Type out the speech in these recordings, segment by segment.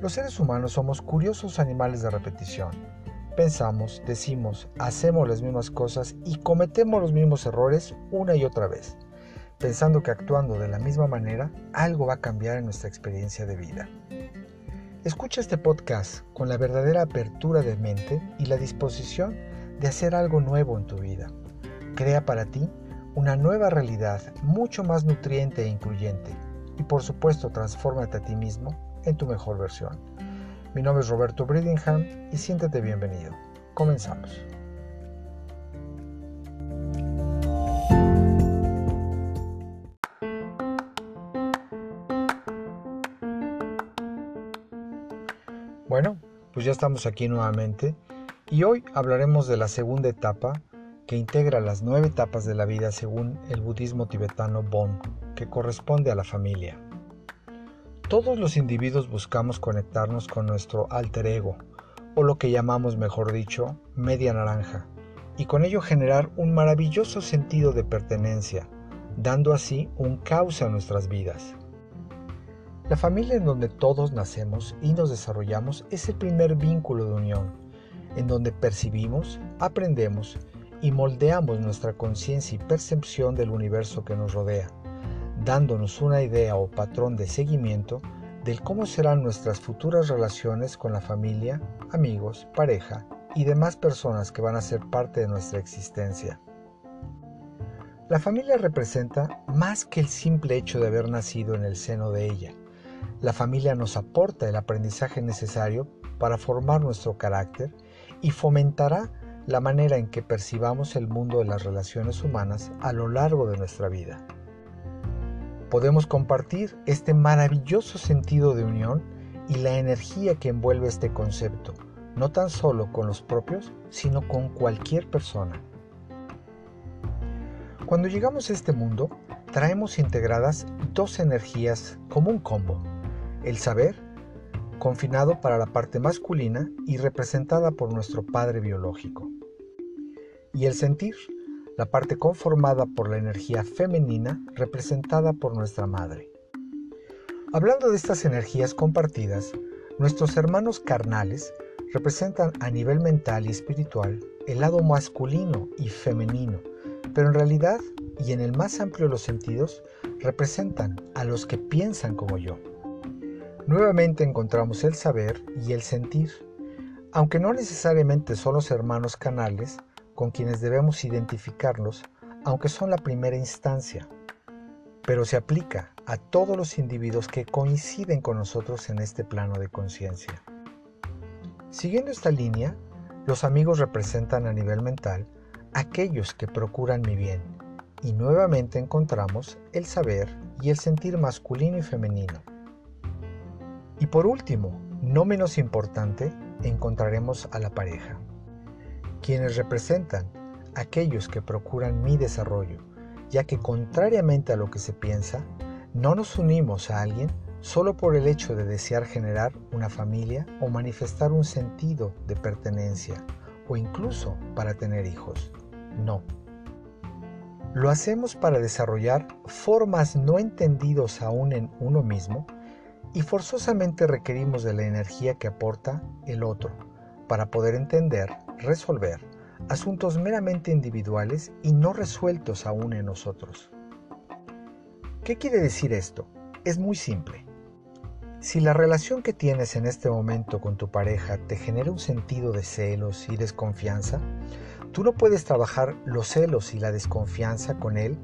Los seres humanos somos curiosos animales de repetición. Pensamos, decimos, hacemos las mismas cosas y cometemos los mismos errores una y otra vez, pensando que actuando de la misma manera algo va a cambiar en nuestra experiencia de vida. Escucha este podcast con la verdadera apertura de mente y la disposición de hacer algo nuevo en tu vida. Crea para ti una nueva realidad mucho más nutriente e incluyente y por supuesto transfórmate a ti mismo en tu mejor versión. Mi nombre es Roberto Bridingham y siéntete bienvenido. Comenzamos. Bueno, pues ya estamos aquí nuevamente y hoy hablaremos de la segunda etapa que integra las nueve etapas de la vida según el budismo tibetano Bon, que corresponde a la familia. Todos los individuos buscamos conectarnos con nuestro alter ego, o lo que llamamos, mejor dicho, media naranja, y con ello generar un maravilloso sentido de pertenencia, dando así un cauce a nuestras vidas. La familia en donde todos nacemos y nos desarrollamos es el primer vínculo de unión, en donde percibimos, aprendemos y moldeamos nuestra conciencia y percepción del universo que nos rodea dándonos una idea o patrón de seguimiento del cómo serán nuestras futuras relaciones con la familia, amigos, pareja y demás personas que van a ser parte de nuestra existencia. La familia representa más que el simple hecho de haber nacido en el seno de ella. La familia nos aporta el aprendizaje necesario para formar nuestro carácter y fomentará la manera en que percibamos el mundo de las relaciones humanas a lo largo de nuestra vida podemos compartir este maravilloso sentido de unión y la energía que envuelve este concepto, no tan solo con los propios, sino con cualquier persona. Cuando llegamos a este mundo, traemos integradas dos energías como un combo. El saber, confinado para la parte masculina y representada por nuestro padre biológico. Y el sentir, la parte conformada por la energía femenina representada por nuestra madre. Hablando de estas energías compartidas, nuestros hermanos carnales representan a nivel mental y espiritual el lado masculino y femenino, pero en realidad, y en el más amplio de los sentidos, representan a los que piensan como yo. Nuevamente encontramos el saber y el sentir, aunque no necesariamente son los hermanos canales, con quienes debemos identificarnos, aunque son la primera instancia, pero se aplica a todos los individuos que coinciden con nosotros en este plano de conciencia. Siguiendo esta línea, los amigos representan a nivel mental aquellos que procuran mi bien, y nuevamente encontramos el saber y el sentir masculino y femenino. Y por último, no menos importante, encontraremos a la pareja quienes representan aquellos que procuran mi desarrollo, ya que contrariamente a lo que se piensa, no nos unimos a alguien solo por el hecho de desear generar una familia o manifestar un sentido de pertenencia o incluso para tener hijos. No. Lo hacemos para desarrollar formas no entendidos aún en uno mismo y forzosamente requerimos de la energía que aporta el otro para poder entender resolver asuntos meramente individuales y no resueltos aún en nosotros. ¿Qué quiere decir esto? Es muy simple. Si la relación que tienes en este momento con tu pareja te genera un sentido de celos y desconfianza, tú no puedes trabajar los celos y la desconfianza con él,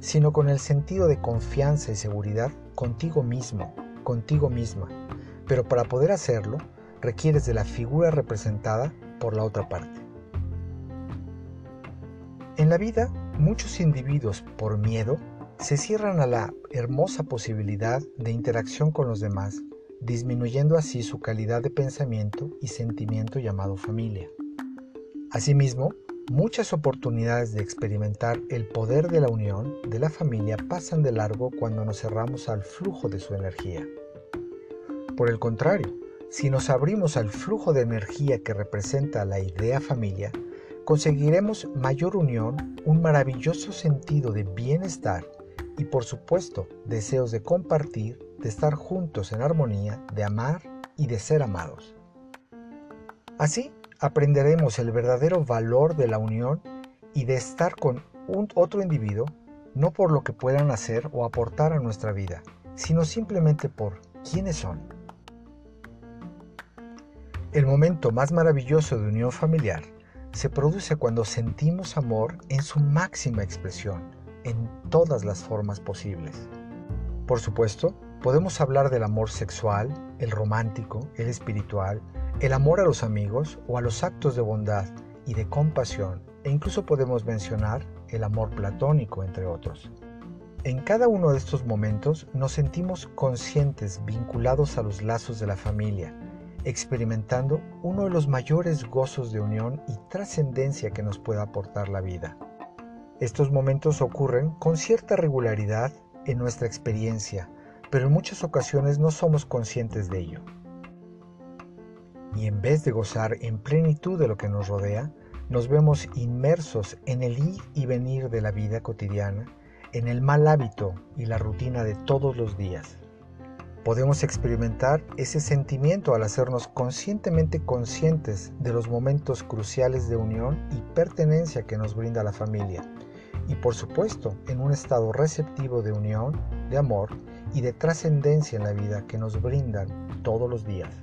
sino con el sentido de confianza y seguridad contigo mismo, contigo misma. Pero para poder hacerlo, requieres de la figura representada por la otra parte. En la vida, muchos individuos, por miedo, se cierran a la hermosa posibilidad de interacción con los demás, disminuyendo así su calidad de pensamiento y sentimiento llamado familia. Asimismo, muchas oportunidades de experimentar el poder de la unión de la familia pasan de largo cuando nos cerramos al flujo de su energía. Por el contrario, si nos abrimos al flujo de energía que representa la idea familia, conseguiremos mayor unión, un maravilloso sentido de bienestar y por supuesto deseos de compartir, de estar juntos en armonía, de amar y de ser amados. Así aprenderemos el verdadero valor de la unión y de estar con un otro individuo no por lo que puedan hacer o aportar a nuestra vida, sino simplemente por quiénes son. El momento más maravilloso de unión familiar se produce cuando sentimos amor en su máxima expresión, en todas las formas posibles. Por supuesto, podemos hablar del amor sexual, el romántico, el espiritual, el amor a los amigos o a los actos de bondad y de compasión, e incluso podemos mencionar el amor platónico, entre otros. En cada uno de estos momentos nos sentimos conscientes vinculados a los lazos de la familia, experimentando uno de los mayores gozos de unión y trascendencia que nos pueda aportar la vida. Estos momentos ocurren con cierta regularidad en nuestra experiencia, pero en muchas ocasiones no somos conscientes de ello. Y en vez de gozar en plenitud de lo que nos rodea, nos vemos inmersos en el ir y venir de la vida cotidiana, en el mal hábito y la rutina de todos los días. Podemos experimentar ese sentimiento al hacernos conscientemente conscientes de los momentos cruciales de unión y pertenencia que nos brinda la familia. Y por supuesto, en un estado receptivo de unión, de amor y de trascendencia en la vida que nos brindan todos los días.